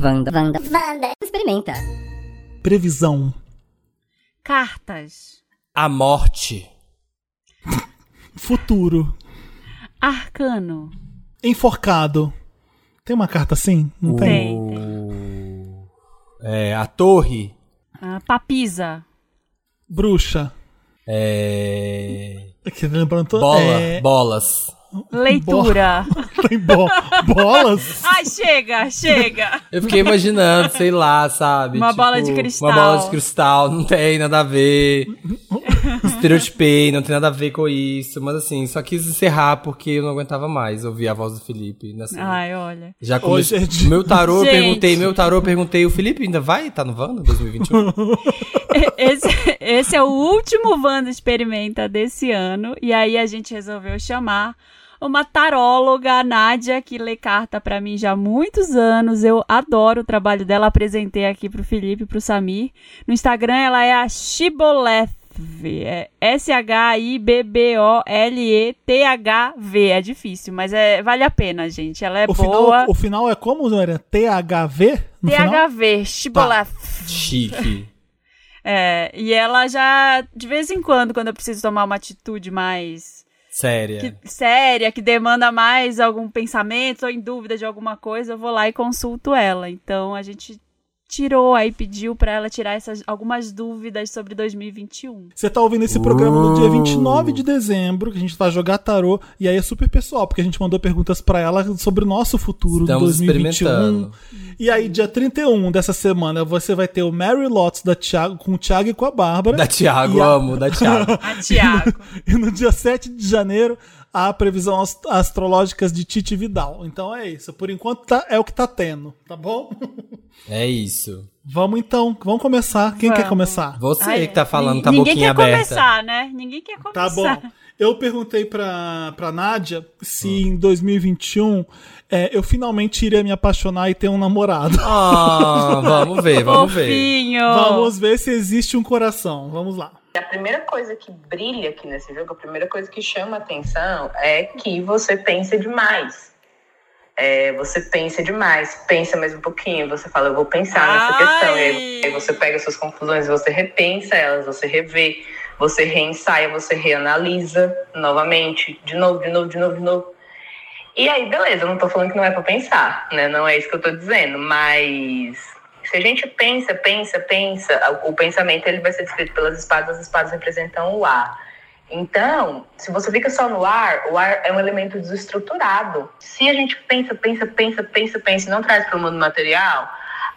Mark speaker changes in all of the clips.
Speaker 1: Wanda. Wanda. Wanda. Wanda. Experimenta.
Speaker 2: Previsão.
Speaker 3: Cartas.
Speaker 4: A morte.
Speaker 2: Futuro.
Speaker 3: Arcano.
Speaker 2: Enforcado. Tem uma carta assim? Não tem?
Speaker 4: O- É, a torre.
Speaker 3: Ah, papisa.
Speaker 2: Bruxa.
Speaker 4: É.
Speaker 2: Aqui, lembrando
Speaker 4: Bola.
Speaker 2: é,
Speaker 4: Bolas.
Speaker 3: Leitura.
Speaker 2: Tem bo bolas?
Speaker 3: Ai, chega, chega.
Speaker 4: Eu fiquei imaginando, sei lá, sabe?
Speaker 3: Uma bola de cristal.
Speaker 4: Uma bola de cristal, não tem nada a ver. Estereotipei, não tem nada a ver com isso. Mas assim, só quis encerrar porque eu não aguentava mais ouvir a voz do Felipe. Nessa...
Speaker 3: Ai, olha.
Speaker 4: Já
Speaker 2: Hoje
Speaker 4: comecei.
Speaker 2: de-
Speaker 4: Meu tarô, eu
Speaker 3: Gente.
Speaker 4: perguntei, meu tarô, eu perguntei, o Felipe ainda vai? Tá no Wanda 2021?
Speaker 3: Esse, esse é o último Wanda Experimenta desse ano. E aí a gente resolveu chamar uma taróloga, a Nádia, que lê carta pra mim já há muitos anos. Eu adoro o trabalho dela. Apresentei aqui pro Felipe e pro Samir. No Instagram ela é a Shiboleth. É S-H-I-B-B-O-L-E-T-H-V. É difícil, mas é, vale a pena, gente. Ela é
Speaker 2: O
Speaker 3: boa.
Speaker 2: final, o final é como, Zória? THV?
Speaker 3: THV, Shiboleth.
Speaker 4: Chique.
Speaker 3: É, e ela já, de vez em quando, quando eu preciso tomar uma atitude mais
Speaker 4: Séria.
Speaker 3: que- séria, que demanda mais algum pensamento ou em dúvida de alguma coisa, eu vou lá e consulto ela. Então a gente tirou aí, pediu pra ela tirar essas algumas dúvidas sobre 2021.
Speaker 2: Você tá ouvindo esse programa no dia 29 de dezembro, que a gente vai jogar tarô, e aí é super pessoal, porque a gente mandou perguntas pra ela sobre o nosso futuro
Speaker 4: Estamos
Speaker 2: de 2021.
Speaker 4: experimentando.
Speaker 2: E aí, dia 31 dessa semana, você vai ter o Mary Lots da Thiago, com o Thiago e com a Bárbara.
Speaker 4: Da Thiago,
Speaker 2: a-
Speaker 4: amo, da Thiago.
Speaker 3: A Tiago.
Speaker 2: E no dia 7 de janeiro, a previsão ast- astrológicas de Titi Vidal. Então é isso. Por enquanto tá- é o que tá tendo, tá bom?
Speaker 4: É isso.
Speaker 2: Vamos então, vamos começar. Quem quer
Speaker 3: Vamos.
Speaker 2: começar?
Speaker 4: Você
Speaker 3: Ai,
Speaker 4: que tá falando, tá
Speaker 3: Ninguém
Speaker 4: boquinha
Speaker 3: quer
Speaker 4: aberta.
Speaker 3: começar, né? Ninguém quer
Speaker 2: Tá
Speaker 3: começar.
Speaker 2: bom. Eu perguntei pra, pra Nádia se em 2021 é, eu finalmente iria me apaixonar e ter um namorado.
Speaker 4: Ah, vamos ver, vamos ver.
Speaker 2: Vamos ver se existe um coração. Vamos lá.
Speaker 5: A primeira coisa que brilha aqui nesse jogo, a primeira coisa que chama atenção é que você pensa demais. É, você pensa demais, pensa mais um pouquinho, você fala, eu vou pensar nessa
Speaker 3: Ai!
Speaker 5: questão. E aí, aí você pega suas conclusões, você repensa elas, você revê, você reensaia, você reanalisa novamente, de novo, de novo, de novo, de novo. E aí, beleza, eu não tô falando que não é pra pensar, né? Não é isso que eu tô dizendo, mas se a gente pensa, pensa, pensa, o pensamento ele vai ser descrito pelas espadas, as espadas representam o ar. Então, se você fica só no ar, o ar é um elemento desestruturado. Se a gente pensa, pensa, pensa, pensa, pensa e não traz para o mundo material,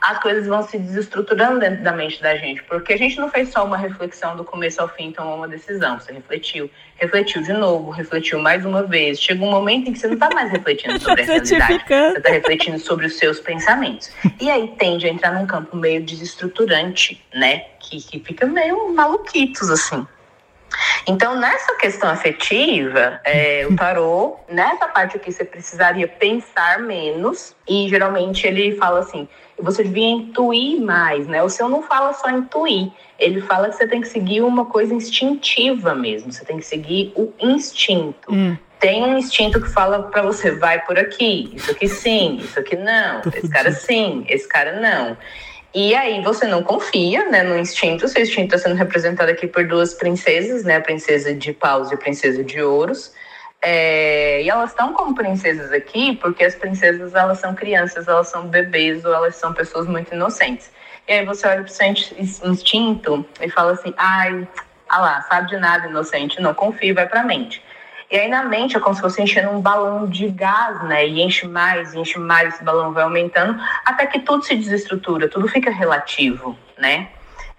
Speaker 5: as coisas vão se desestruturando dentro da mente da gente. Porque a gente não fez só uma reflexão do começo ao fim, tomou uma decisão. Você refletiu, refletiu de novo, refletiu mais uma vez. Chega um momento em que você não está mais refletindo sobre a realidade. Você está refletindo sobre os seus pensamentos. E aí tende a entrar num campo meio desestruturante, né? Que, que fica meio maluquitos, assim. Então, nessa questão afetiva, é, o tarô, nessa parte aqui, você precisaria pensar menos. E geralmente ele fala assim: você devia intuir mais, né? O seu não fala só intuir, ele fala que você tem que seguir uma coisa instintiva mesmo, você tem que seguir o instinto.
Speaker 2: Hum.
Speaker 5: Tem um instinto que fala pra você, vai por aqui, isso aqui sim, isso aqui não, esse cara sim, esse cara não. E aí você não confia né, no instinto, seu instinto está sendo representado aqui por duas princesas, né? A princesa de paus e a princesa de ouros. É, e elas estão como princesas aqui porque as princesas elas são crianças, elas são bebês ou elas são pessoas muito inocentes. E aí você olha pro seu ins- instinto e fala assim, ai, ah lá, sabe de nada, inocente, não confia, vai pra mente. E aí na mente é como se fosse enchendo um balão de gás, né? E enche mais, enche mais, esse balão vai aumentando, até que tudo se desestrutura, tudo fica relativo, né?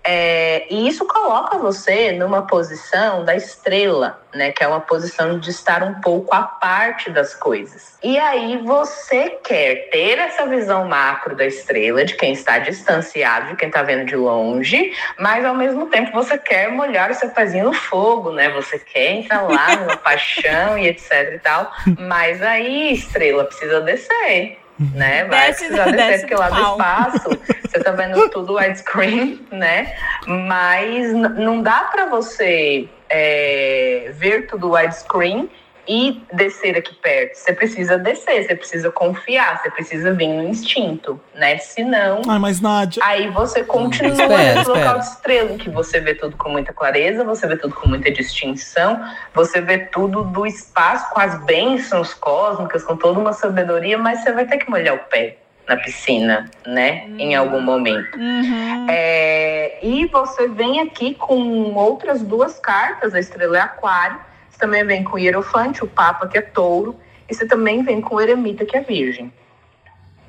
Speaker 5: É, e isso coloca você numa posição da estrela, né? Que é uma posição de estar um pouco à parte das coisas. E aí você quer ter essa visão macro da estrela, de quem está distanciado, de quem está vendo de longe, mas ao mesmo tempo você quer molhar o seu pezinho no fogo, né? Você quer entrar lá numa paixão e etc e tal. Mas aí, estrela, precisa descer. Né? Vai
Speaker 3: Desce-
Speaker 5: precisar descer,
Speaker 3: desce
Speaker 5: porque lá do espaço você tá vendo tudo widescreen, né? Mas não dá para você é, ver tudo widescreen e descer aqui perto. Você precisa descer, você precisa confiar, você precisa vir no instinto, né? Senão.
Speaker 2: Ai, mas Nádia.
Speaker 5: Aí você continua
Speaker 4: Espera,
Speaker 5: nesse local
Speaker 4: espera.
Speaker 5: de estrela, em que você vê tudo com muita clareza, você vê tudo com muita distinção, você vê tudo do espaço, com as bênçãos cósmicas, com toda uma sabedoria, mas você vai ter que molhar o pé na piscina, né? Em algum momento.
Speaker 3: Uhum.
Speaker 5: É, e você vem aqui com outras duas cartas, a estrela é aquário, também vem com o hierofante, o papa, que é touro, e você também vem com o eremita, que é virgem.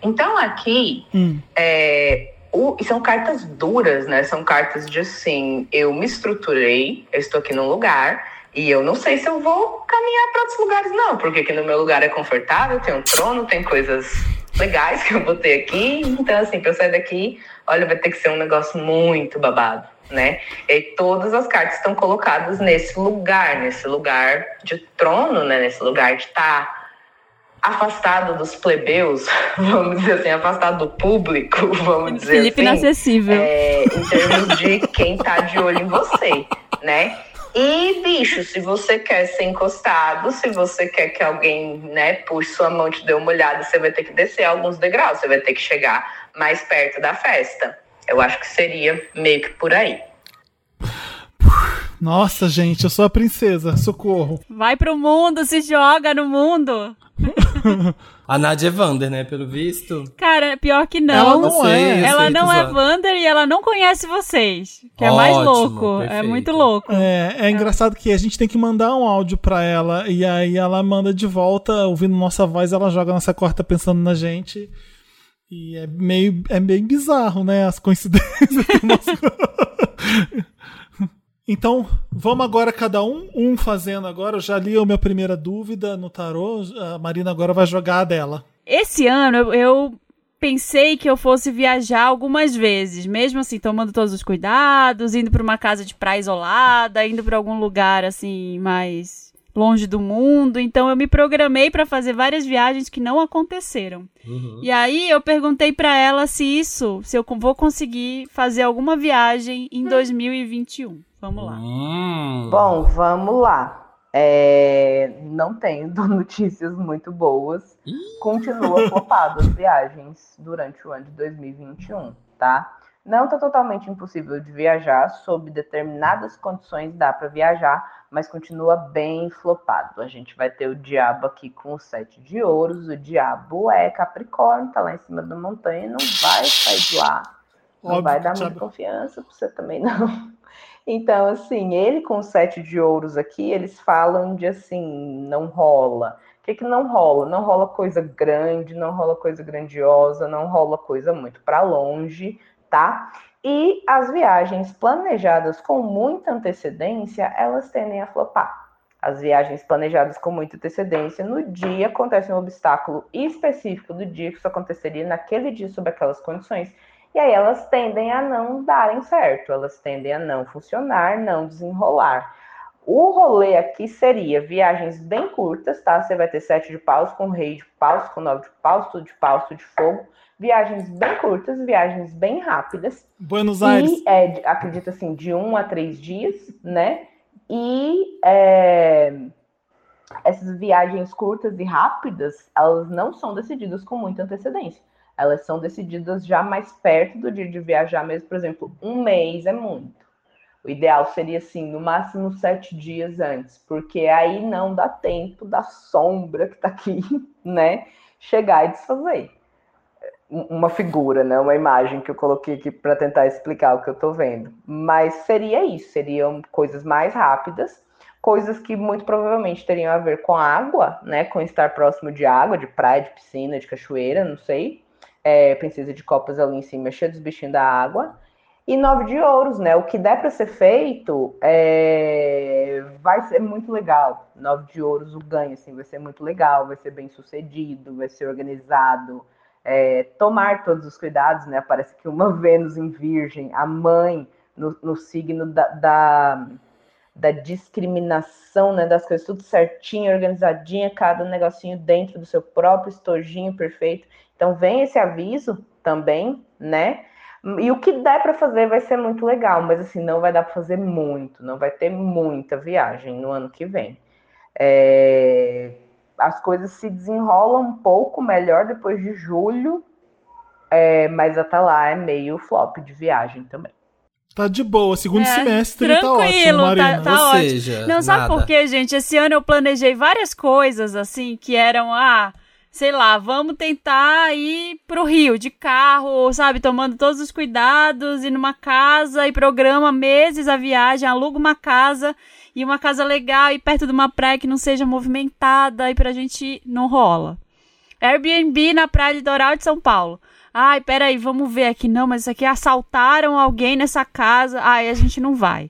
Speaker 5: Então aqui,
Speaker 2: Hum.
Speaker 5: é, o- e são cartas duras, né? São cartas de assim, eu me estruturei, eu estou aqui num lugar, e eu não sei se eu vou caminhar para outros lugares, não, porque aqui no meu lugar é confortável, tem um trono, tem coisas legais que eu vou ter aqui. Então, assim, para eu sair daqui, olha, vai ter que ser um negócio muito babado, né? E todas as cartas estão colocadas nesse lugar, nesse lugar de trono, né? Nesse lugar de estar afastado dos plebeus, vamos dizer assim, afastado do público, vamos dizer
Speaker 3: Felipe
Speaker 5: assim
Speaker 3: inacessível.
Speaker 5: é, em termos de quem tá de olho em você, né? E, bicho, se você quer ser encostado, se você quer que alguém, né, puxe sua mão e te dê uma olhada, você vai ter que descer alguns degraus, você vai ter que chegar mais perto da festa. Eu acho que seria meio que por aí.
Speaker 2: Nossa, gente, eu sou a princesa. Socorro.
Speaker 3: Vai pro mundo, se joga no mundo.
Speaker 4: A Nadia é Vander, né? Pelo visto.
Speaker 3: Cara, pior que
Speaker 2: Ela
Speaker 3: não.
Speaker 2: não é.
Speaker 3: Ela não é. Wander e ela não conhece vocês. Que é mais
Speaker 4: Ótimo,
Speaker 3: louco. É
Speaker 4: perfeito.
Speaker 3: muito louco.
Speaker 2: É, é engraçado que a gente tem que mandar um áudio pra ela e aí ela manda de volta, ouvindo nossa voz, ela joga nossa corta pensando na gente. E é meio, é meio bizarro, né? As coincidências. Então, vamos agora cada um, um fazendo agora. Eu já li a minha primeira dúvida no tarô. A Marina agora vai jogar a dela.
Speaker 3: Esse ano eu, pensei que eu fosse viajar algumas vezes, mesmo assim, tomando todos os cuidados, indo pra uma casa de praia isolada, indo pra algum lugar assim mais longe do mundo. Então eu me programei pra fazer várias viagens que não aconteceram. E aí eu perguntei pra ela se isso, se eu vou conseguir fazer alguma viagem em 2021. Vamos lá.
Speaker 4: Hum.
Speaker 5: Bom, vamos lá. É, não tenho notícias muito boas. Continua flopado as viagens durante o ano de 2021, tá? Não tá totalmente impossível de viajar, sob determinadas condições dá para viajar, mas continua bem flopado. A gente vai ter o diabo aqui com o sete de ouros, o diabo é Capricórnio, tá lá em cima da montanha, não vai sair de lá. Não
Speaker 2: Óbvio
Speaker 5: vai dar muita confiança pra você também, não. Então, assim, ele com o sete de ouros aqui, eles falam de assim, não rola. O que, que não rola? Não rola coisa grande, não rola coisa grandiosa, não rola coisa muito para longe, tá? E as viagens planejadas com muita antecedência, elas tendem a flopar. As viagens planejadas com muita antecedência, no dia acontece um obstáculo específico do dia que isso aconteceria naquele dia sob aquelas condições. E aí elas tendem a não darem certo, elas tendem a não funcionar, não desenrolar. O rolê aqui seria viagens bem curtas, tá? Você vai ter sete de paus com rei de paus, com nove de paus, tudo de paus, tudo de fogo. Viagens bem curtas, viagens bem rápidas.
Speaker 2: Buenos Aires.
Speaker 5: E é, acredito assim, de um a três dias, né? E é, essas viagens curtas e rápidas, elas não são decididas com muita antecedência. Elas são decididas já mais perto do dia de viajar mesmo. Por exemplo, um mês é muito. O ideal seria, assim, no máximo sete dias antes, porque aí não dá tempo da sombra que tá aqui, né? Chegar e desfazer uma figura, né? Uma imagem que eu coloquei aqui para tentar explicar o que eu tô vendo. Mas seria isso, seriam coisas mais rápidas, coisas que muito provavelmente teriam a ver com água, né? Com estar próximo de água, de praia, de piscina, de cachoeira, não sei. É, princesa de copas ali em cima, cheia dos bichinhos da água. E nove de ouros, né? O que der para ser feito é... vai ser muito legal. Nove de ouros, o ganho, assim, vai ser muito legal, vai ser bem sucedido, vai ser organizado. É, tomar todos os cuidados, né? Parece que uma Vênus em Virgem, a mãe no, no signo da, da, da discriminação, né? Das coisas tudo certinho, organizadinha, cada negocinho dentro do seu próprio estojinho perfeito. Então vem esse aviso também, né? E o que der para fazer vai ser muito legal, mas assim, não vai dar para fazer muito, não vai ter muita viagem no ano que vem. É, as coisas se desenrolam um pouco melhor depois de julho, é, mas até lá é meio flop de viagem também.
Speaker 2: Tá de boa, segundo
Speaker 3: É,
Speaker 2: semestre tá ótimo,
Speaker 3: tranquilo, tá-
Speaker 2: Marina.
Speaker 3: tá
Speaker 4: Ou
Speaker 3: ótimo.
Speaker 4: seja,
Speaker 3: Não, sabe
Speaker 4: nada.
Speaker 3: por quê, gente? Esse ano eu planejei várias coisas, assim, que eram, ah, sei lá, vamos tentar ir pro Rio de carro, sabe? Tomando todos os cuidados, ir numa casa e programa meses a viagem, aluga uma casa e uma casa legal e perto de uma praia que não seja movimentada e pra gente não rola. Airbnb na praia litoral de São Paulo. Ai, peraí, vamos ver aqui. Não, mas isso aqui assaltaram alguém nessa casa. Ai, a gente não vai.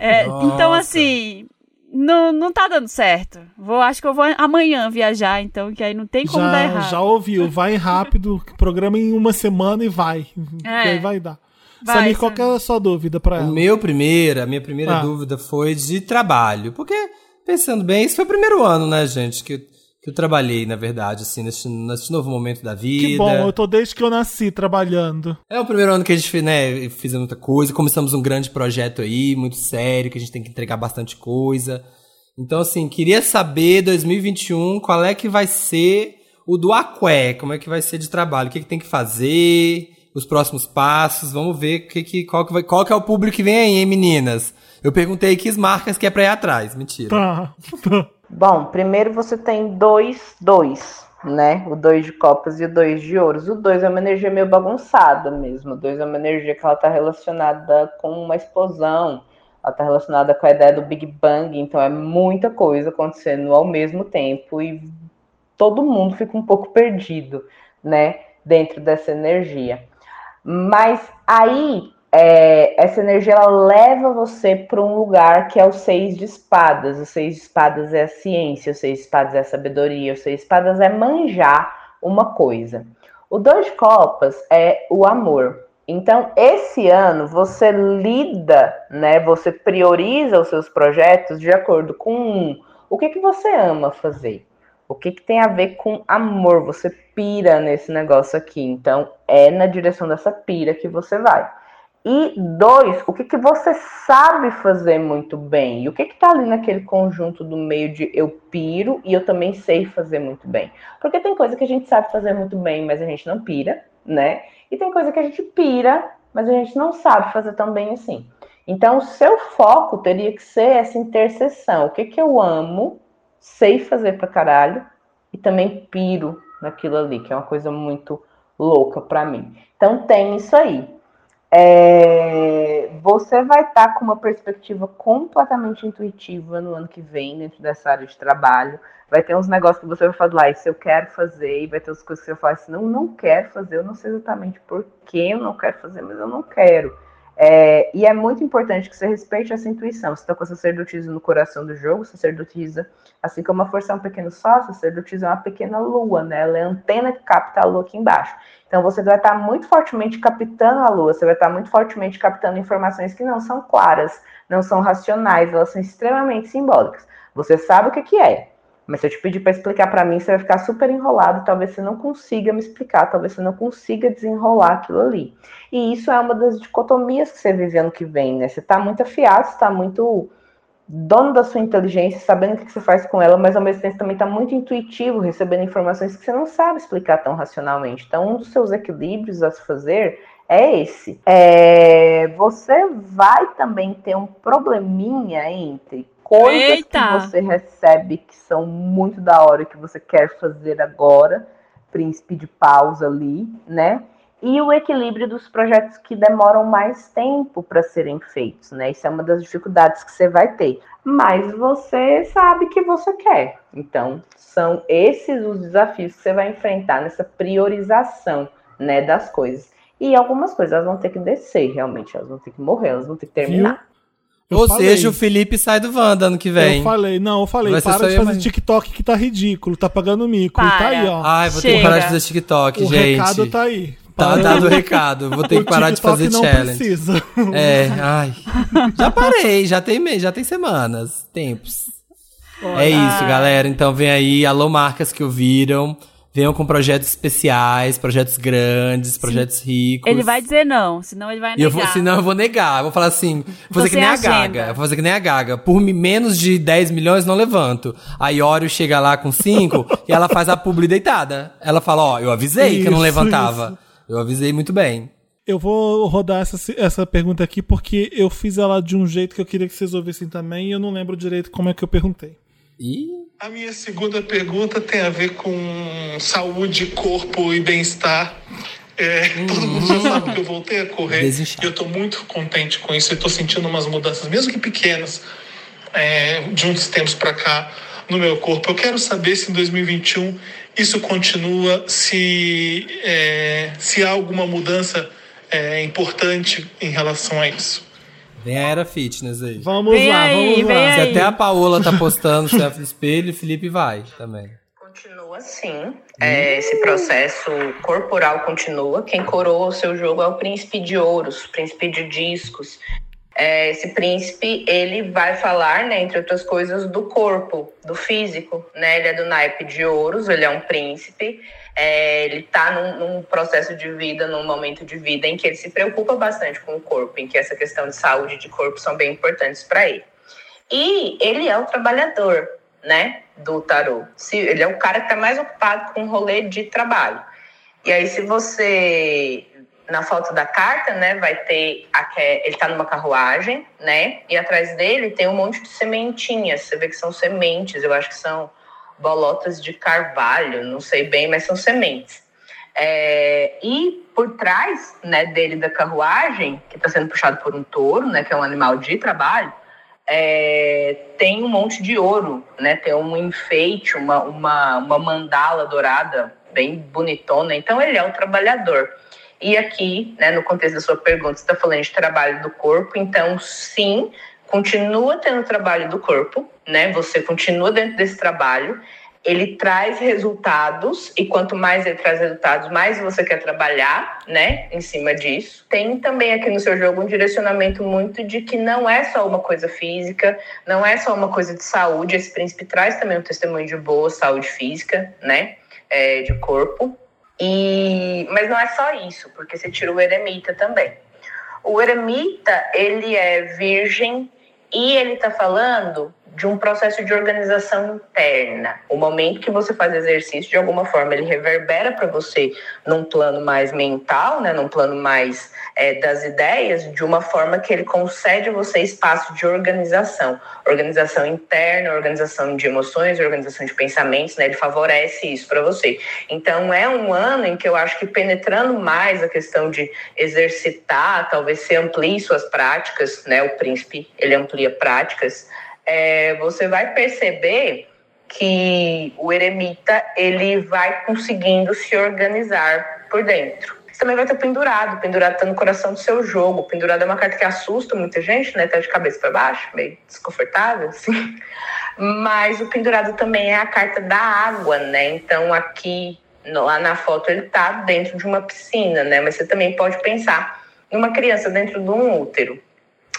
Speaker 3: É, então, assim, não, não tá dando certo. Vou, acho que eu vou amanhã viajar, então, que aí não tem como dar
Speaker 2: Já,
Speaker 3: errado.
Speaker 2: já ouviu, vai rápido, programa em uma semana e vai. Que aí vai dar.
Speaker 3: Vai,
Speaker 2: Samir, qual é a sua dúvida pra
Speaker 4: O
Speaker 2: ela?
Speaker 4: meu primeiro, a minha primeira
Speaker 2: Ah.
Speaker 4: dúvida foi de trabalho. Porque, pensando bem, esse foi o primeiro ano, né, gente, que, que eu trabalhei, na verdade, assim, nesse, nesse novo momento da vida.
Speaker 2: Que bom, eu tô desde que eu nasci trabalhando.
Speaker 4: É o primeiro ano que a gente fez, né, fizemos muita coisa, começamos um grande projeto aí, muito sério, que a gente tem que entregar bastante coisa. Então, assim, queria saber, 2021, qual é que vai ser o do Aqué, como é que vai ser de trabalho, o que, que tem que fazer, os próximos passos, vamos ver que, que, qual, que vai, qual que é o público que vem aí, hein, meninas? Eu perguntei que marcas que é pra ir atrás, mentira.
Speaker 2: Tá.
Speaker 5: Bom, primeiro você tem dois, dois, né? O dois de copas e o dois de ouros. O dois é uma energia meio bagunçada mesmo. O dois é uma energia que ela tá relacionada com uma explosão. Ela tá relacionada com a ideia do Big Bang. Então é muita coisa acontecendo ao mesmo tempo e todo mundo fica um pouco perdido, né? Dentro dessa energia. Mas aí é, essa energia ela leva você para um lugar que é o seis de espadas. O seis de espadas é a ciência, o seis de espadas é a sabedoria, o seis de espadas é manjar uma coisa. O dois de copas é o amor. Então, esse ano você lida, né? Você prioriza os seus projetos de acordo com um, o que, que você ama fazer. O que, que tem a ver com amor? Você pira nesse negócio aqui. Então, é na direção dessa pira que você vai. E dois, o que, que você sabe fazer muito bem? E o que que tá ali naquele conjunto do meio de eu piro e eu também sei fazer muito bem? Porque tem coisa que a gente sabe fazer muito bem, mas a gente não pira, né? E tem coisa que a gente pira, mas a gente não sabe fazer tão bem assim. Então, o seu foco teria que ser essa interseção. O que que eu amo, sei fazer pra caralho e também piro naquilo ali, que é uma coisa muito louca pra mim. Então, tem isso aí. É, você vai estar com uma perspectiva completamente intuitiva no ano que vem, dentro dessa área de trabalho. Vai ter uns negócios que você vai falar, isso eu quero fazer, e vai ter outras coisas que você vai falar assim, não, não quero fazer, eu não sei exatamente por que eu não quero fazer, mas eu não quero. É, e é muito importante que você respeite essa intuição. Você está com a sacerdotisa no coração do jogo, sacerdotisa, assim como a força é um pequeno sol, sacerdotisa é uma pequena lua, né? Ela é a antena que capta a lua aqui embaixo. Então você vai estar muito fortemente captando a lua, você vai estar muito fortemente captando informações que não são claras, não são racionais, elas são extremamente simbólicas. Você sabe o que, que é, mas se eu te pedir para explicar para mim, você vai ficar super enrolado, talvez você não consiga me explicar, talvez você não consiga desenrolar aquilo ali. E isso é uma das dicotomias que você vive ano que vem, né? Você está muito afiado, está muito dono da sua inteligência, sabendo o que você faz com ela, mas ao mesmo tempo também está muito intuitivo, recebendo informações que você não sabe explicar tão racionalmente. Então, um dos seus equilíbrios a se fazer é esse. É, você vai também ter um probleminha entre coisas
Speaker 3: Eita!
Speaker 5: que você recebe que são muito da hora que você quer fazer agora, príncipe de pausa ali, né? E o equilíbrio dos projetos que demoram mais tempo para serem feitos, né? Isso é uma das dificuldades que você vai ter. Mas você sabe que você quer. Então, são esses os desafios que você vai enfrentar nessa priorização, né, das coisas. E algumas coisas elas vão ter que descer, realmente, elas vão ter que morrer, elas vão ter que terminar.
Speaker 2: Eu
Speaker 4: Ou
Speaker 2: falei.
Speaker 4: seja, o Felipe sai do Wanda ano que vem.
Speaker 2: Eu falei, não, eu falei,
Speaker 4: Vai
Speaker 2: para
Speaker 4: só
Speaker 2: de fazer TikTok que tá ridículo, tá pagando mico. E tá
Speaker 3: Para.
Speaker 2: aí, ó.
Speaker 4: Ai, vou ter que
Speaker 3: Chega.
Speaker 4: parar de fazer TikTok,
Speaker 2: o
Speaker 4: gente.
Speaker 2: recado tá aí.
Speaker 4: Tá dado o recado. Vou ter
Speaker 2: O
Speaker 4: que parar de fazer
Speaker 2: não
Speaker 4: challenge.
Speaker 2: precisa.
Speaker 4: É, ai. Já parei, já tem, já tem semanas, tempos. É isso, galera. Então vem aí, alô marcas que ouviram. Venham com projetos especiais, projetos grandes, projetos ricos.
Speaker 3: Ele vai dizer não, senão ele vai negar.
Speaker 4: eu vou, senão eu vou negar. Eu vou falar assim, vou fazer que nem a
Speaker 3: agenda.
Speaker 4: Gaga. Eu vou fazer que nem a Gaga. Por menos de 10 milhões, não levanto. A Iório chega lá com 5 e ela faz a publi deitada. Ela fala, ó, eu avisei que eu não
Speaker 2: Isso,
Speaker 4: levantava. Eu avisei muito bem.
Speaker 2: Eu vou rodar essa, essa pergunta aqui porque eu fiz ela de um jeito que eu queria que vocês ouvissem também e eu não lembro direito como é que eu perguntei.
Speaker 4: E
Speaker 6: A minha segunda pergunta tem a ver com saúde, corpo e bem-estar. É, todo mundo já sabe que eu voltei a correr e eu estou muito contente com isso. Eu estou sentindo umas mudanças, mesmo que pequenas, é, de uns tempos para cá no meu corpo. Eu quero saber se em 2021 isso continua, se, é, se há alguma mudança é, importante em relação a isso.
Speaker 4: Vem a era fitness aí.
Speaker 2: Vamos
Speaker 3: Vem
Speaker 2: lá,
Speaker 3: aí,
Speaker 2: vamos
Speaker 3: vem
Speaker 2: lá.
Speaker 4: Se
Speaker 3: aí.
Speaker 4: até a Paola tá postando selfie no espelho, o Felipe vai também.
Speaker 5: Continua sim. É, esse processo corporal continua. Quem coroa o seu jogo é o príncipe de ouros, príncipe de discos. É, esse príncipe, ele vai falar, né, entre outras coisas, do corpo, do físico. Né? Ele é do naipe de ouros, ele é um príncipe. É, ele está num, num processo de vida, num momento de vida em que ele se preocupa bastante com o corpo, em que essa questão de saúde de corpo são bem importantes para ele. E ele é o trabalhador, né, do tarô. Se, ele é o cara que está mais ocupado com o rolê de trabalho. E aí, se você, na foto da carta, né, vai ter, a, ele está numa carruagem, né, e atrás dele tem um monte de sementinhas. Você vê que são sementes, eu acho que são bolotas de carvalho, não sei bem, mas são sementes. É, e por trás né, dele da carruagem, que está sendo puxado por um touro, né, que é um animal de trabalho, é, tem um monte de ouro, né? Tem um enfeite, uma, uma, uma mandala dourada bem bonitona. Então ele é um trabalhador. E aqui, né, no contexto da sua pergunta, você está falando de trabalho do corpo, então sim, continua tendo trabalho do corpo, né? Você continua dentro desse trabalho. Ele traz resultados e quanto mais ele traz resultados, mais você quer trabalhar, né, em cima disso. Tem também aqui no seu jogo um direcionamento muito de que não é só uma coisa física, não é só uma coisa de saúde. Esse príncipe traz também um testemunho de boa saúde física, né, é, de corpo. E mas não é só isso, porque você tira o eremita também. O eremita, ele é virgem e ele está falando de um processo de organização interna. O momento que você faz exercício, de alguma forma, ele reverbera para você num plano mais mental, né, num plano mais é, das ideias, de uma forma que ele concede a você espaço de organização. Organização interna, organização de emoções, organização de pensamentos, né, ele favorece isso para você. Então, é um ano em que eu acho que penetrando mais a questão de exercitar, talvez você amplie suas práticas, né, o príncipe, ele amplia práticas, é, você vai perceber que o eremita ele vai conseguindo se organizar por dentro. Você também vai ter pendurado, pendurado tá no coração do seu jogo. Pendurado é uma carta que assusta muita gente, né? Tá de cabeça para baixo, meio desconfortável, assim. Mas o pendurado também é a carta da água, né? Então aqui lá na foto ele tá dentro de uma piscina, né? Mas você também pode pensar numa criança dentro de um útero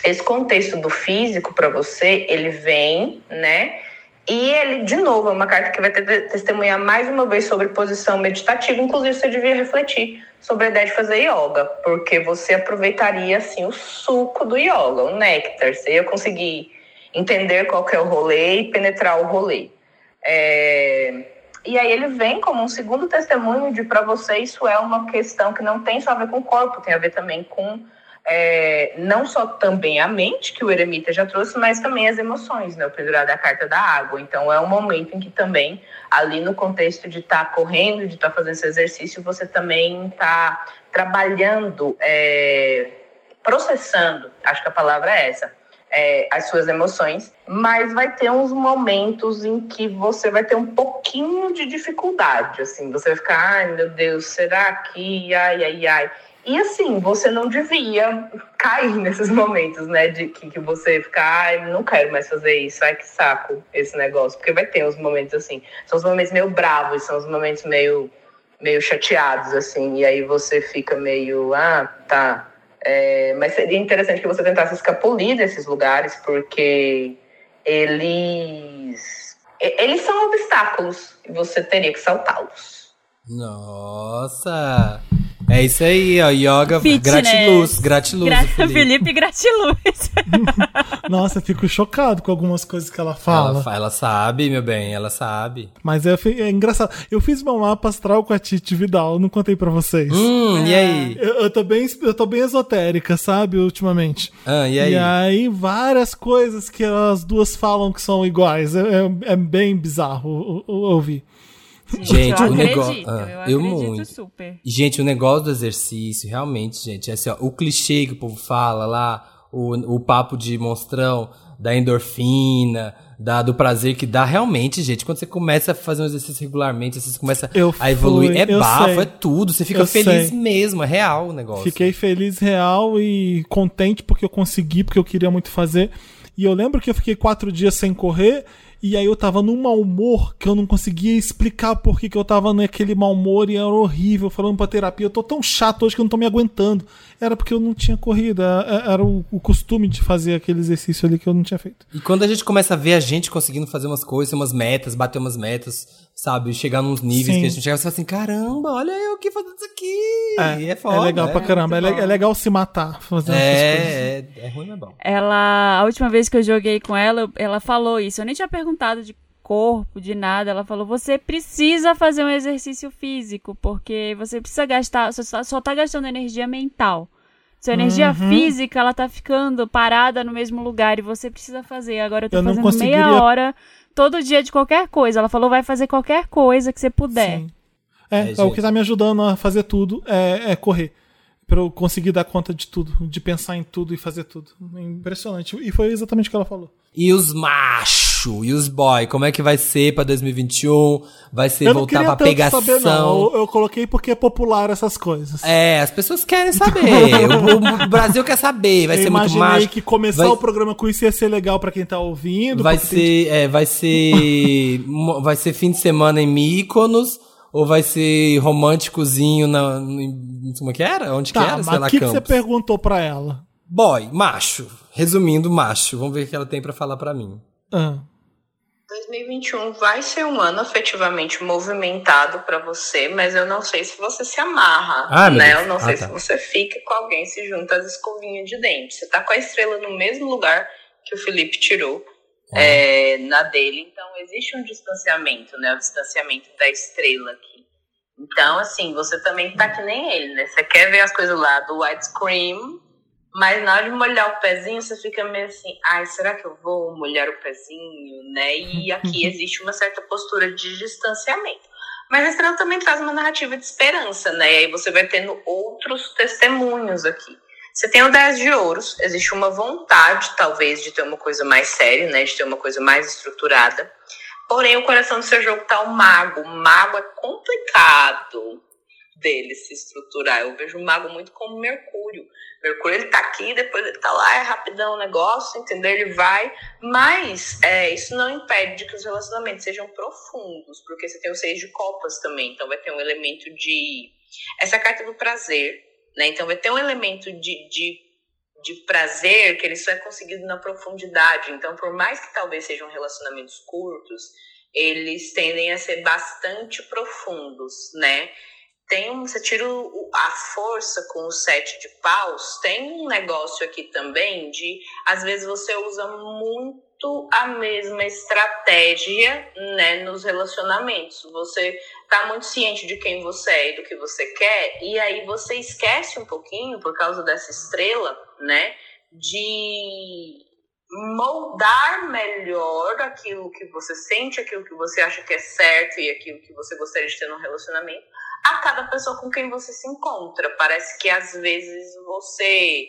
Speaker 5: esse contexto do físico para você, ele vem, né? E ele, de novo, é uma carta que vai ter testemunhar mais uma vez sobre posição meditativa. Inclusive, você devia refletir sobre a ideia de fazer yoga, porque você aproveitaria, assim, o suco do yoga, o néctar. Você ia conseguir entender qual que é o rolê e penetrar o rolê. É, E aí ele vem como um segundo testemunho de para você isso é uma questão que não tem só a ver com o corpo, tem a ver também com é, não só também a mente, que o eremita já trouxe, mas também as emoções, né? O pendurado é a carta da água. Então, é um momento em que também, ali no contexto de estar correndo, de estar fazendo esse exercício, você também está trabalhando, é, processando, acho que a palavra é essa, é, as suas emoções, mas vai ter uns momentos em que você vai ter um pouquinho de dificuldade, assim, você vai ficar, ai meu Deus, será que, ai, ai, ai. E assim, você não devia cair nesses momentos, né? De que, que você fica, ai, não quero mais fazer isso, ai que saco esse negócio. Porque vai ter uns momentos assim. São os momentos meio bravos, são os momentos meio, meio chateados, assim. E aí você fica meio, ah, tá. É, mas seria interessante que você tentasse escapulir desses lugares, porque eles. Eles são obstáculos e você teria que saltá-los.
Speaker 4: Nossa! É isso aí, ó. Yoga
Speaker 3: Fitness.
Speaker 4: gratiluz, gratiluz.
Speaker 3: Gra
Speaker 4: Felipe.
Speaker 3: Felipe Gratiluz.
Speaker 2: Nossa, eu fico chocado com algumas coisas que ela fala.
Speaker 4: Ela, ela sabe, meu bem, ela sabe.
Speaker 2: Mas é, é engraçado. Eu fiz meu mapa astral com a Titi Vidal, não contei pra vocês.
Speaker 4: Hum, e aí?
Speaker 2: Eu, eu tô bem, eu tô bem esotérica, sabe, ultimamente.
Speaker 4: Ah, e aí?
Speaker 2: E aí, várias coisas que as duas falam que são iguais. É, é- é bem bizarro ouvir.
Speaker 4: Gente,
Speaker 3: eu
Speaker 4: o negócio- ah,
Speaker 3: eu
Speaker 4: eu muito.
Speaker 3: super.
Speaker 4: Gente, o negócio do exercício, realmente, gente, é assim, ó, o clichê que o povo fala lá, o, o papo de monstrão, da endorfina, da, do prazer que dá, realmente, gente, quando você começa a fazer um exercício regularmente, você começa
Speaker 2: Eu
Speaker 4: a evoluir,
Speaker 2: fui,
Speaker 4: é bafo,
Speaker 2: sei.
Speaker 4: é tudo, você fica
Speaker 2: Eu
Speaker 4: feliz
Speaker 2: sei.
Speaker 4: mesmo, é real o negócio.
Speaker 2: Fiquei feliz, real e contente porque eu consegui, porque eu queria muito fazer. E eu lembro que eu fiquei quatro dias sem correr. E aí eu tava num mau humor que eu não conseguia explicar por que, que eu tava naquele mau humor e era horrível falando pra terapia. Eu tô tão chato hoje que eu não tô me aguentando. Era porque eu não tinha corrida. é- Era o, o costume de fazer aquele exercício ali que eu não tinha feito.
Speaker 4: E quando a gente começa a ver a gente conseguindo fazer umas coisas, umas metas, bater umas metas, sabe? Chegar nos níveis
Speaker 2: Sim.
Speaker 4: que a gente chega e fala assim, caramba, olha eu aqui fazendo isso aqui. E é foda.
Speaker 2: legal pra caramba. É, le- é legal se matar fazendo essas coisas.
Speaker 4: É, é, é ruim, mas é bom.
Speaker 3: Ela, a última vez que eu joguei com ela, ela falou isso. Eu nem tinha perguntado de corpo, de nada. Ela falou: você precisa fazer um exercício físico, porque você precisa gastar, só, tá- só tá gastando energia mental. Sua energia
Speaker 2: Uhum.
Speaker 3: física, ela tá ficando parada no mesmo lugar e você precisa fazer. Agora eu tô
Speaker 2: Eu
Speaker 3: fazendo meia
Speaker 2: conseguiria-
Speaker 3: hora todo dia de qualquer coisa. Ela falou: vai fazer qualquer coisa que você puder.
Speaker 2: Sim. É,
Speaker 4: É,
Speaker 2: é o que tá me ajudando a fazer tudo é, é correr. Pra eu conseguir dar conta de tudo, de pensar em tudo e fazer tudo. Impressionante. E foi exatamente o que ela falou.
Speaker 4: E os macho, e os boy, como é que vai ser pra 2021? Vai ser
Speaker 2: eu
Speaker 4: voltar pra pegação?
Speaker 2: saber, não. Eu, eu coloquei porque é popular essas coisas.
Speaker 4: É, as pessoas querem saber. o, o Brasil quer saber. Vai
Speaker 2: eu
Speaker 4: ser muito macho.
Speaker 2: que começar
Speaker 4: vai,
Speaker 2: o programa com isso ia ser legal pra quem tá ouvindo.
Speaker 4: vai
Speaker 2: porque tem-
Speaker 4: ser, é, vai ser, vai ser fim de semana em Mykonos ou vai ser românticozinho na, como é que era? Onde que
Speaker 2: Tá,
Speaker 4: era?
Speaker 2: mas
Speaker 4: Sei lá,
Speaker 2: o que, que você perguntou pra ela?
Speaker 4: Boy, macho. Resumindo, macho. Vamos ver o que ela tem pra falar pra mim.
Speaker 2: Ah,
Speaker 5: 2021 vai ser um ano efetivamente movimentado para você, mas eu não sei se você se amarra,
Speaker 4: Ah,
Speaker 5: né? Eu não
Speaker 4: Ah,
Speaker 5: sei
Speaker 4: tá.
Speaker 5: se você fica com alguém se junta às escovinhas de dente. Você tá com a estrela no mesmo lugar que o Felipe tirou é, na dele, então existe um distanciamento, né? O distanciamento da estrela aqui. Então, assim, você também tá que nem ele, né? Você quer ver as coisas lá do widescreen, mas na hora de molhar o pezinho, você fica meio assim, ai, será que eu vou molhar o pezinho, né? E aqui existe uma certa postura de distanciamento. Mas a estrela também traz uma narrativa de esperança, né? E aí você vai tendo outros testemunhos aqui. Você tem o 10 de ouros, existe uma vontade, talvez, de ter uma coisa mais séria, né? De ter uma coisa mais estruturada. Porém, o coração do seu jogo tá o mago. O mago é complicado dele se estruturar. Eu vejo o mago muito como Mercúrio. Mercúrio ele tá aqui, depois ele tá lá, é rapidão o negócio, entendeu? Ele vai, mas é, isso não impede de que os relacionamentos sejam profundos, porque você tem o seis de copas também, então vai ter um elemento de. Essa é carta do prazer, né? Então vai ter um elemento de, de, de prazer que ele só é conseguido na profundidade. Então, por mais que talvez sejam relacionamentos curtos, eles tendem a ser bastante profundos, né? Tem um, você tira o- a força com o sete de paus, tem um negócio aqui também de, às vezes você usa muito a mesma estratégia, né, nos relacionamentos. Você tá muito ciente de quem você é e do que você quer, e aí você esquece um pouquinho, por causa dessa estrela, né, de moldar melhor aquilo que você sente, aquilo que você acha que é certo e aquilo que você gostaria de ter num relacionamento a cada pessoa com quem você se encontra. Parece que às vezes você,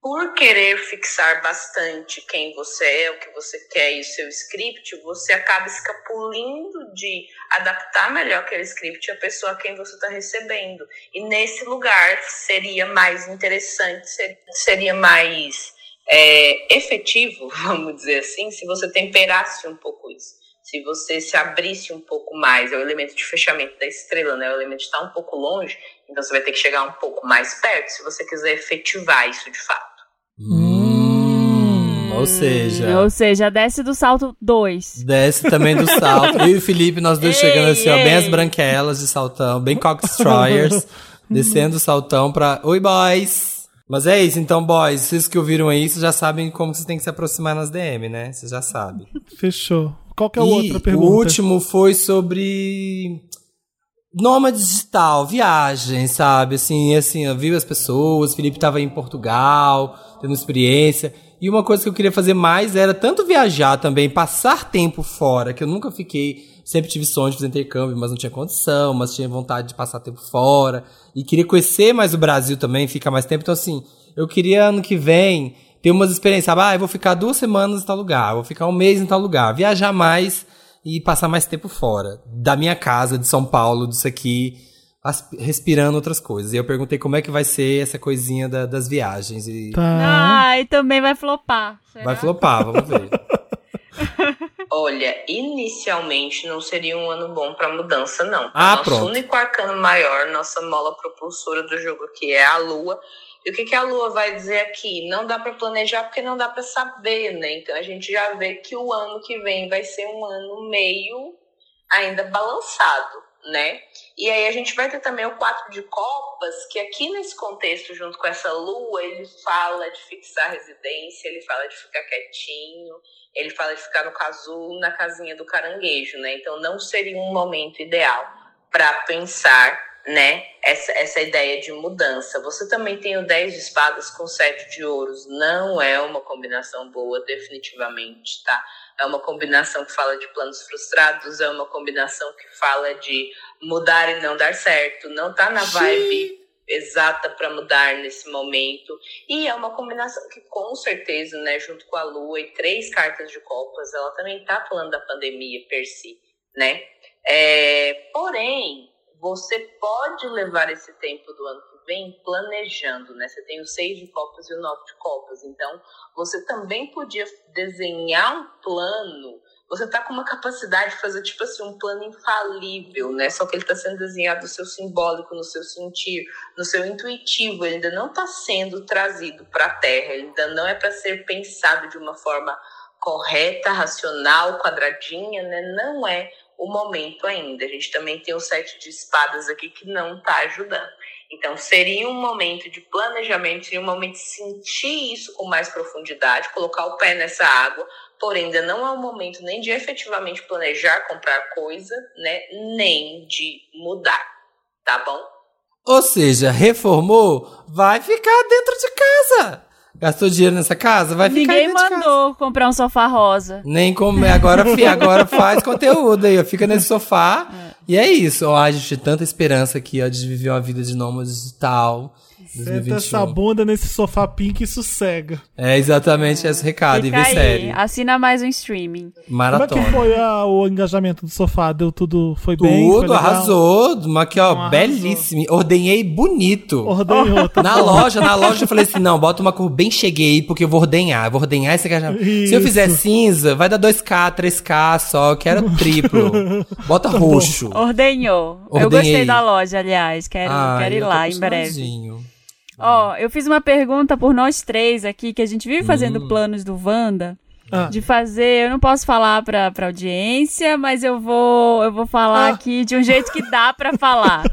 Speaker 5: por querer fixar bastante quem você é, o que você quer e o seu script, você acaba escapulindo de adaptar melhor aquele script à pessoa a quem você está recebendo. E nesse lugar seria mais interessante, ser- seria mais é, efetivo, vamos dizer assim, se você temperasse um pouco isso se você se abrisse um pouco mais, é o elemento de fechamento da estrela, né? O elemento de estar um pouco longe, então você vai ter que chegar um pouco mais perto se você quiser efetivar isso de fato.
Speaker 4: Hum, Ou seja.
Speaker 3: Ou seja, desce do salto 2.
Speaker 4: Desce também do salto. Eu e o Felipe, nós dois
Speaker 3: Ei,
Speaker 4: chegando assim, ó, bem as branquelas de saltão, bem cock destroyers, descendo o saltão pra. Oi, boys! Mas é isso, então, boys, vocês que ouviram aí, vocês já sabem como vocês têm que se aproximar nas DM, né? Vocês já sabem.
Speaker 2: Fechou. Qual que é a
Speaker 4: e
Speaker 2: outra pergunta?
Speaker 4: o último foi sobre nômade digital, viagem, sabe? Assim, assim, eu vi as pessoas, Felipe tava em Portugal, tendo experiência. E uma coisa que eu queria fazer mais era tanto viajar também, passar tempo fora, que eu nunca fiquei, sempre tive sonho de fazer intercâmbio, mas não tinha condição, mas tinha vontade de passar tempo fora. E queria conhecer mais o Brasil também, ficar mais tempo. Então, assim, eu queria ano que vem ter umas experiências, sabe? Ah, eu vou ficar duas semanas em tal lugar, vou ficar um mês em tal lugar, viajar mais e passar mais tempo fora da minha casa, de São Paulo, disso aqui, respirando outras coisas. E eu perguntei como é que vai ser essa coisinha da- das viagens. E
Speaker 2: Tá.
Speaker 3: Ah, e também vai flopar. será?
Speaker 4: vai flopar, vamos ver.
Speaker 5: Olha, inicialmente não seria um ano bom para mudança, não.
Speaker 4: Ah,
Speaker 5: Nosso
Speaker 4: pronto.
Speaker 5: único arcano maior, nossa mola propulsora do jogo aqui é a Lua. E o que, que a Lua vai dizer aqui? Não dá para planejar porque não dá para saber, né? Então a gente já vê que o ano que vem vai ser um ano meio ainda balançado, né? E aí a gente vai ter também o quatro de copas, que aqui nesse contexto, junto com essa lua, ele fala de fixar residência, ele fala de ficar quietinho, ele fala de ficar no casulo, na casinha do caranguejo, né? Então não seria um momento ideal para pensar, né, essa, essa ideia de mudança. Você também tem o 10 de espadas com 7 de ouros, não é uma combinação boa, definitivamente, tá? É uma combinação que fala de planos frustrados, é uma combinação que fala de mudar e não dar certo, não tá na vibe exata para mudar nesse momento. E é uma combinação que, com certeza, né, junto com a Lua e três cartas de copas, ela também tá falando da pandemia per si, né? É, porém, você pode levar esse tempo do ano que vem planejando, né? Você tem o seis de copas e o nove de copas, então você também podia desenhar um plano. Você tá com uma capacidade de fazer, tipo assim, um plano infalível, né? Só que ele tá sendo desenhado no seu simbólico, no seu sentir, no seu intuitivo. Ele ainda não tá sendo trazido para a Terra. Ele ainda não é para ser pensado de uma forma correta, racional, quadradinha, né? Não é o momento ainda. A gente também tem o sete de espadas aqui que não tá ajudando. Então, seria um momento de planejamento, seria um momento de sentir isso com mais profundidade, colocar o pé nessa água, porém, ainda não é o momento nem de efetivamente planejar comprar coisa, né? Nem de mudar, tá bom?
Speaker 4: Ou seja, reformou, vai ficar dentro de casa. Gastou dinheiro nessa casa, vai ficar
Speaker 3: Ninguém
Speaker 4: dentro de casa.
Speaker 3: mandou comprar um sofá rosa.
Speaker 4: Nem comer. Agora, fi, agora faz conteúdo aí, ó. Fica nesse sofá. E é isso. Ó, a gente tem tanta esperança aqui, ó, de viver uma vida de nômade digital.
Speaker 2: Senta
Speaker 4: 2021.
Speaker 2: essa bunda nesse sofá pink e sossega.
Speaker 4: É exatamente esse recado. E
Speaker 3: Fica
Speaker 4: vê
Speaker 3: aí,
Speaker 4: série.
Speaker 3: assina mais um streaming.
Speaker 2: Como é
Speaker 4: Maratona.
Speaker 2: que foi a- o engajamento do sofá? Deu tudo? Foi bem? Foi
Speaker 4: Tudo, arrasou. Mas aqui, ó,
Speaker 2: Não,
Speaker 4: belíssimo. Ordenhei bonito.
Speaker 2: Ordenhou, tá
Speaker 4: Na
Speaker 2: bom.
Speaker 4: loja, na loja eu falei assim, não, bota uma cor bem cheguei, porque eu vou ordenhar, eu vou ordenhar esse engajamento. Se eu fizer
Speaker 2: Isso.
Speaker 4: cinza, vai dar 2K, 3K só, eu quero triplo. Bota
Speaker 2: Tá
Speaker 4: roxo.
Speaker 3: Ordenhou. Eu
Speaker 4: Ordenhei.
Speaker 3: gostei da loja, aliás. Quero,
Speaker 4: Ai,
Speaker 3: quero ir
Speaker 4: eu
Speaker 3: lá em breve. Ó, eu fiz uma pergunta por nós três aqui, que a gente vive fazendo planos do Wanda.
Speaker 2: Ah.
Speaker 3: De fazer, eu não posso falar pra, pra audiência, mas eu vou, eu vou falar
Speaker 2: Ah.
Speaker 3: aqui de um jeito que dá pra falar.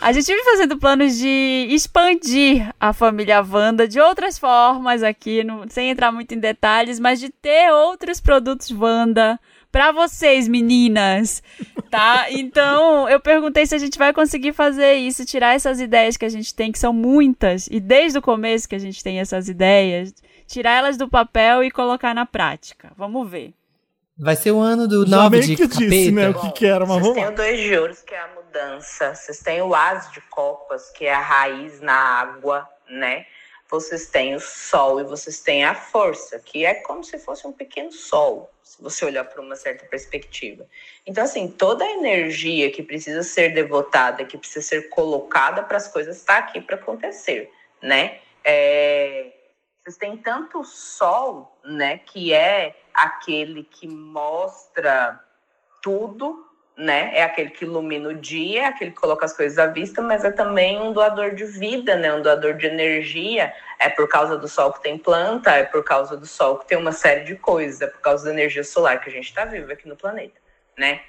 Speaker 3: A gente vive fazendo planos de expandir a família Wanda de outras formas aqui, não- sem entrar muito em detalhes, mas de ter outros produtos Wanda pra vocês, meninas, tá? Então, eu perguntei se a gente vai conseguir fazer isso, tirar essas ideias que a gente tem, que são muitas, e desde o começo que a gente tem essas ideias, tirar elas do papel e colocar na prática. Vamos ver.
Speaker 4: Vai ser o ano do
Speaker 2: Já
Speaker 4: nove de
Speaker 2: que
Speaker 4: capeta.
Speaker 2: disse, né, o que que era, mas
Speaker 5: Vocês têm o dois de ouros, que é a mudança. Vocês têm o as de copas, que é a raiz na água, né? Vocês têm o sol e vocês têm a força, que é como se fosse um pequeno sol, se você olhar por uma certa perspectiva. Então, assim, toda a energia que precisa ser devotada, que precisa ser colocada para as coisas, está aqui para acontecer, né? É, vocês têm tanto sol, né, que é aquele que mostra tudo, né? É aquele que ilumina o dia, é aquele que coloca as coisas à vista, mas é também um doador de vida, né? Um doador de energia. É por causa do sol que tem planta, é por causa do sol que tem uma série de coisas, é por causa da energia solar que a gente está vivo aqui no planeta, né?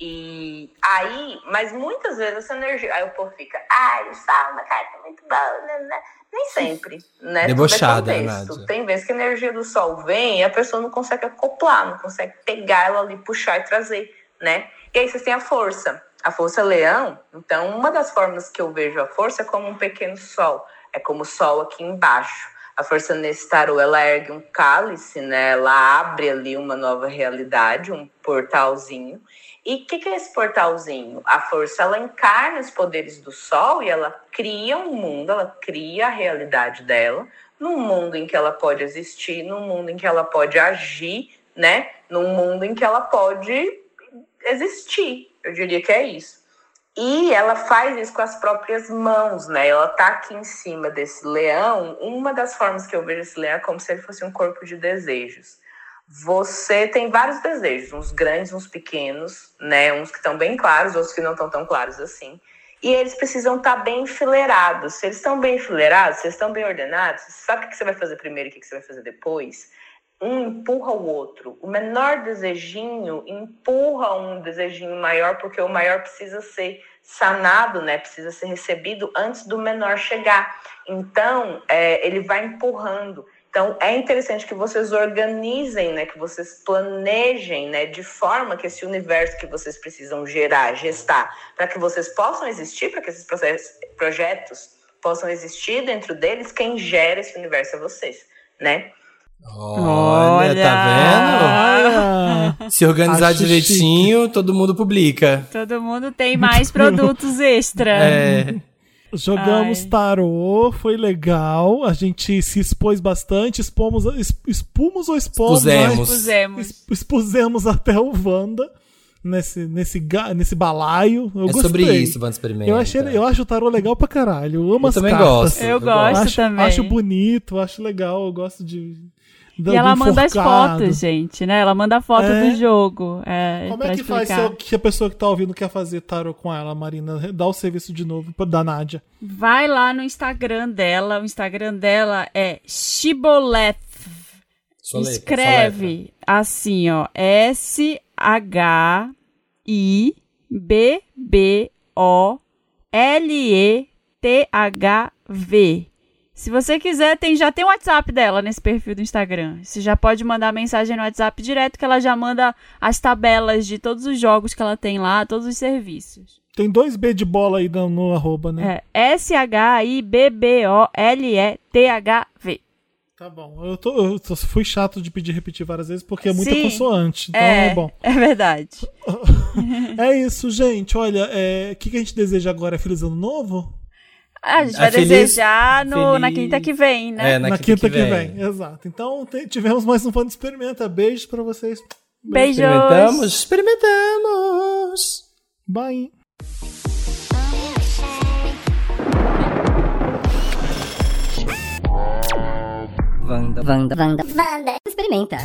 Speaker 5: E aí, mas muitas vezes essa energia, aí o povo fica, ai, o sol é uma carta muito boa, né? né? Nem sempre, né?
Speaker 4: Debochada,
Speaker 5: Tudo é contexto. Tem vezes que a energia do sol vem e a pessoa não consegue acoplar, não consegue pegar ela ali, puxar e trazer, né? E aí vocês têm a força. A força leão, então uma das formas que eu vejo a força é como um pequeno sol, é como o sol aqui embaixo. A força nesse tarô, ela ergue um cálice, né? Ela abre ali uma nova realidade, um portalzinho. E o que, que, é esse portalzinho? A força ela encarna os poderes do sol e ela cria um mundo, ela cria a realidade dela, num mundo em que ela pode existir, num mundo em que ela pode agir, né? Num mundo em que ela pode existir. Eu diria que é isso. E ela faz isso com as próprias mãos, né? Ela tá aqui em cima desse leão. Uma das formas que eu vejo esse leão é como se ele fosse um corpo de desejos você tem vários desejos, uns grandes, uns pequenos, né? Uns que estão bem claros, outros que não estão tão claros assim. E eles precisam estar tá bem enfileirados. Se eles estão bem enfileirados, se eles estão bem ordenados, sabe o que você vai fazer primeiro e o que você vai fazer depois? Um empurra o outro. O menor desejinho empurra um desejinho maior, porque o maior precisa ser sanado, né? Precisa ser recebido antes do menor chegar. Então, é, ele vai empurrando. Então, é interessante que vocês organizem, né, que vocês planejem, né, de forma que esse universo que vocês precisam gerar, gestar, para que vocês possam existir, para que esses projetos possam existir dentro deles, quem gera esse universo é vocês, né?
Speaker 4: Olha, Olha, tá vendo? Se organizar Acho direitinho, chique. todo mundo publica.
Speaker 3: Todo mundo tem mais produtos extra.
Speaker 4: É.
Speaker 2: Jogamos Ai. tarô, foi legal. A gente se expôs bastante, expomos, expumos ou expomos?
Speaker 4: Expusemos.
Speaker 3: Expusemos.
Speaker 2: Expusemos até o Wanda nesse, nesse, nesse balaio. Eu
Speaker 4: é
Speaker 2: gostei.
Speaker 4: sobre isso, Wanda Experimenta.
Speaker 2: Eu, achei, eu acho o tarô legal pra caralho. Eu amo
Speaker 4: eu
Speaker 2: as
Speaker 4: também
Speaker 2: cartas.
Speaker 4: Gosto,
Speaker 3: eu, eu gosto
Speaker 2: acho,
Speaker 3: também.
Speaker 2: Acho bonito, acho legal. Eu gosto de
Speaker 3: do, e ela manda as fotos, gente, né? Ela manda a foto é. do jogo. É,
Speaker 2: Como é que explicar. faz se, que a pessoa que tá ouvindo quer fazer tarot com ela, Marina? Dá o serviço de novo da Nádia.
Speaker 3: Vai lá no Instagram dela. O Instagram dela é Shiboleth. Escreve assim, ó. S-H-I-B-B-O-L-E-T-H-V. Se você quiser, tem, já tem o WhatsApp dela nesse perfil do Instagram. Você já pode mandar mensagem no WhatsApp direto que ela já manda as tabelas de todos os jogos que ela tem lá, todos os serviços.
Speaker 2: Tem dois B de bola aí no, no arroba, né?
Speaker 3: É S-H-I-B-B-O-L-E-T-H-V.
Speaker 2: Tá bom. Eu, tô, eu tô, fui chato de pedir repetir várias vezes porque é muita Sim, consoante. Então é, é bom.
Speaker 3: É verdade.
Speaker 2: é isso, gente. Olha, é, o é, que, que a gente deseja agora? É Feliz Ano Novo?
Speaker 3: Ah, a gente vai feliz, desejar no, feliz... na quinta que vem, né?
Speaker 2: É, na, na quinta, quinta, que, vem. vem. Exato. Então, tivemos mais um fã de Experimenta. Beijos pra vocês.
Speaker 3: Beijos.
Speaker 4: Experimentamos. Experimentamos.
Speaker 2: Bye.
Speaker 1: Vanda, Vanda, Vanda, Vanda. Experimenta.